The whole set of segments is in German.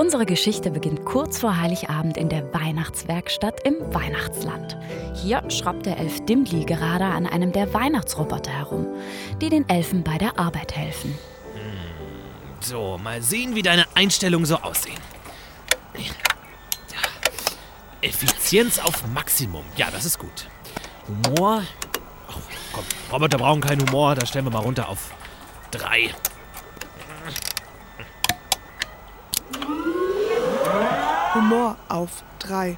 Unsere Geschichte beginnt kurz vor Heiligabend in der Weihnachtswerkstatt im Weihnachtsland. Hier schraubt der Elf Dimli gerade an einem der Weihnachtsroboter herum, die den Elfen bei der Arbeit helfen. So, mal sehen, wie deine Einstellungen so aussehen. Effizienz auf Maximum. Ja, das ist gut. Humor. Oh, komm, Roboter brauchen keinen Humor. Da stellen wir mal runter auf drei. Humor auf drei.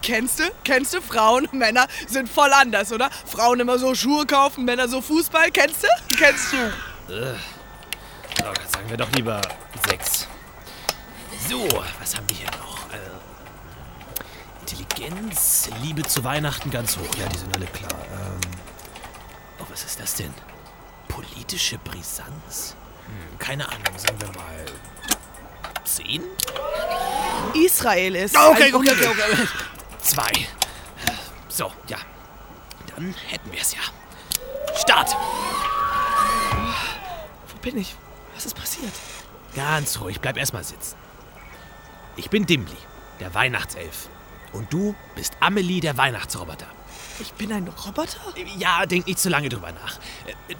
Kennst du? Kennst du? Frauen und Männer sind voll anders, oder? Frauen immer so Schuhe kaufen, Männer so Fußball. Kennst du? Kennst du? So, sagen wir doch lieber sechs. So, was haben wir hier noch? Äh, Intelligenz, Liebe zu Weihnachten ganz hoch. Ja, die sind alle klar. Ähm, oh, was ist das denn? Politische Brisanz? Hm, keine Ahnung, sagen wir mal zehn? Israel ist. Okay, ein okay, okay, Unglück. okay. Zwei. So, ja. Dann hätten wir es ja. Start! Wo bin ich? Was ist passiert? Ganz ruhig, bleib erstmal sitzen. Ich bin Dimli, der Weihnachtself. Und du bist Amelie, der Weihnachtsroboter. Ich bin ein Roboter? Ja, denk nicht zu lange drüber nach.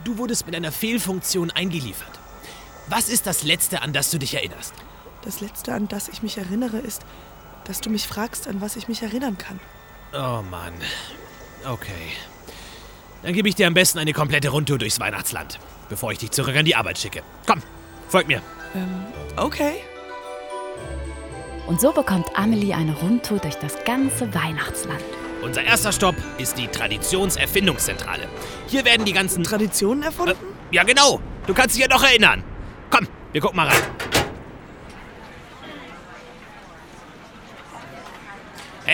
Du wurdest mit einer Fehlfunktion eingeliefert. Was ist das Letzte, an das du dich erinnerst? Das Letzte, an das ich mich erinnere, ist, dass du mich fragst, an was ich mich erinnern kann. Oh Mann. Okay. Dann gebe ich dir am besten eine komplette Rundtour durchs Weihnachtsland, bevor ich dich zurück an die Arbeit schicke. Komm, folg mir. Ähm, okay. Und so bekommt Amelie eine Rundtour durch das ganze Weihnachtsland. Unser erster Stopp ist die Traditionserfindungszentrale. Hier werden die ganzen... Traditionen erfunden? Ja, genau. Du kannst dich ja noch erinnern. Komm, wir gucken mal rein.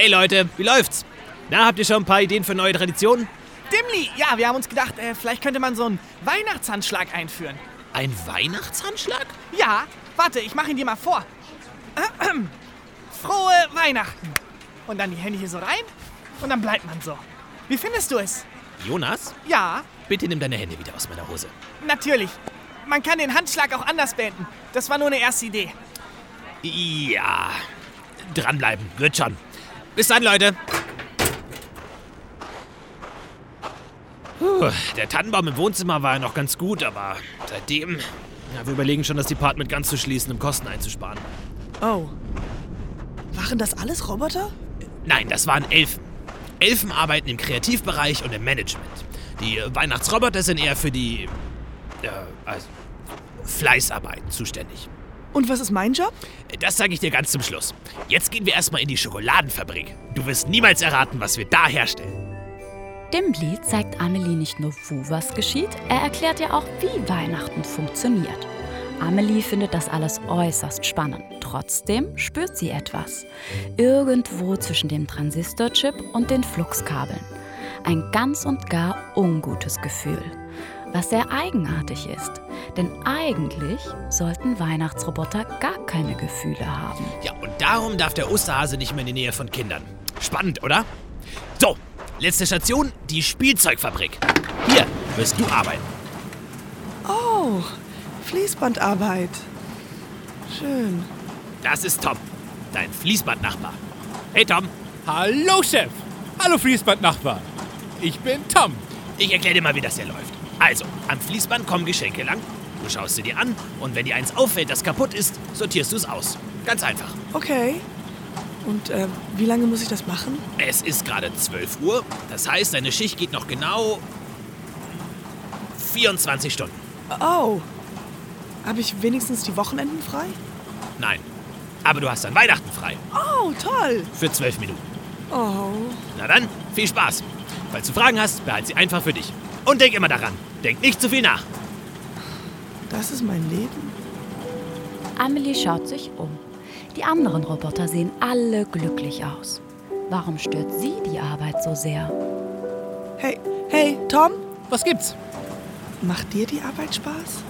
Hey Leute, wie läuft's? Na, habt ihr schon ein paar Ideen für neue Traditionen? Dimli, ja, wir haben uns gedacht, äh, vielleicht könnte man so einen Weihnachtshandschlag einführen. Ein Weihnachtshandschlag? Ja, warte, ich mache ihn dir mal vor. Frohe Weihnachten. Und dann die Hände hier so rein und dann bleibt man so. Wie findest du es? Jonas, Ja, bitte nimm deine Hände wieder aus meiner Hose. natürlich. Man kann den Handschlag auch anders beenden. Das war nur eine erste Idee. Ja, dranbleiben, wird schon. Bis dann, Leute. Puh, der Tannenbaum im Wohnzimmer war ja noch ganz gut, aber seitdem... Ja, wir überlegen schon, das Department ganz zu schließen, um Kosten einzusparen. Oh. Waren das alles Roboter? Nein, das waren Elfen. Elfen arbeiten im Kreativbereich und im Management. Die Weihnachtsroboter sind eher für die... Äh, also, Fleißarbeit zuständig. Und was ist mein Job? Das sage ich dir ganz zum Schluss. Jetzt gehen wir erstmal in die Schokoladenfabrik. Du wirst niemals erraten, was wir da herstellen. Dimli zeigt Amelie nicht nur, wo was geschieht, er erklärt ihr auch, wie Weihnachten funktioniert. Amelie findet das alles äußerst spannend. Trotzdem spürt sie etwas. Irgendwo zwischen dem Transistorchip und den Fluxkabeln. Ein ganz und gar ungutes Gefühl. Was sehr eigenartig ist. Denn eigentlich sollten Weihnachtsroboter gar keine Gefühle haben. Ja, und darum darf der Osterhase nicht mehr in die Nähe von Kindern. Spannend, oder? So, letzte Station, die Spielzeugfabrik. Hier wirst du arbeiten. Oh, Fließbandarbeit. Schön. Das ist Tom, dein Fließbandnachbar. Hey Tom, Hallo, Chef. Hallo, Fließbandnachbar. Ich bin Tom. ich erkläre dir mal, wie das hier läuft. Also, am Fließband kommen Geschenke lang. Du schaust sie dir an und wenn dir eins auffällt, das kaputt ist, sortierst du es aus. Ganz einfach. Okay. Und äh, wie lange muss ich das machen? Es ist gerade 12 Uhr. Das heißt, deine Schicht geht noch genau 24 Stunden. Oh. Habe ich wenigstens die Wochenenden frei? Nein. Aber du hast dann Weihnachten frei. Oh, toll. Für 12 Minuten. Oh. Na dann, viel Spaß. Falls du Fragen hast, behalte sie einfach für dich. Und denk immer daran, denk nicht zu viel nach. Das ist mein Leben. Amelie schaut sich um. Die anderen Roboter sehen alle glücklich aus. Warum stört sie die Arbeit so sehr? Hey, hey, Tom, Was gibt's? macht dir die Arbeit Spaß?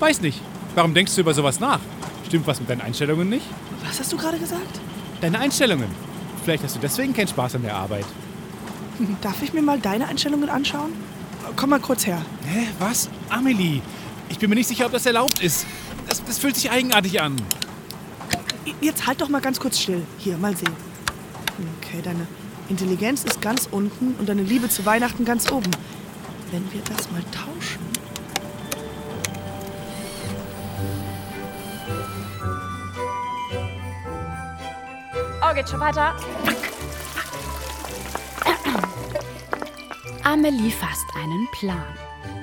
Weiß nicht. Warum denkst du über sowas nach? Stimmt was mit deinen Einstellungen nicht? Was hast du gerade gesagt? Deine Einstellungen. Vielleicht hast du deswegen keinen Spaß an der Arbeit. Darf ich mir mal deine Einstellungen anschauen? Komm mal kurz her. Hä? Was? Amelie. Ich bin mir nicht sicher, ob das erlaubt ist. Das Das, fühlt sich eigenartig an. Jetzt halt doch mal ganz kurz still. Hier, mal sehen. Okay, deine Intelligenz ist ganz unten und deine Liebe zu Weihnachten ganz oben. Wenn wir das mal tauschen. Oh, geht schon weiter. Amelie fasst einen Plan.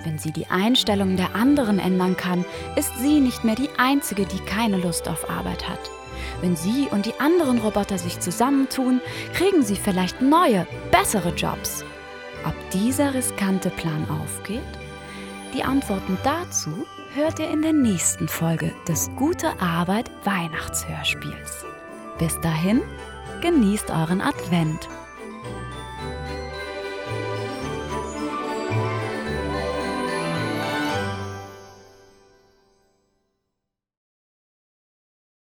Wenn sie die Einstellungen der anderen ändern kann, ist sie nicht mehr die Einzige, die keine Lust auf Arbeit hat. Wenn sie und die anderen Roboter sich zusammentun, kriegen sie vielleicht neue, bessere Jobs. Ob dieser riskante Plan aufgeht? Die Antworten dazu hört ihr in der nächsten Folge des Gute Arbeit Weihnachtshörspiels. Bis dahin, genießt euren Advent.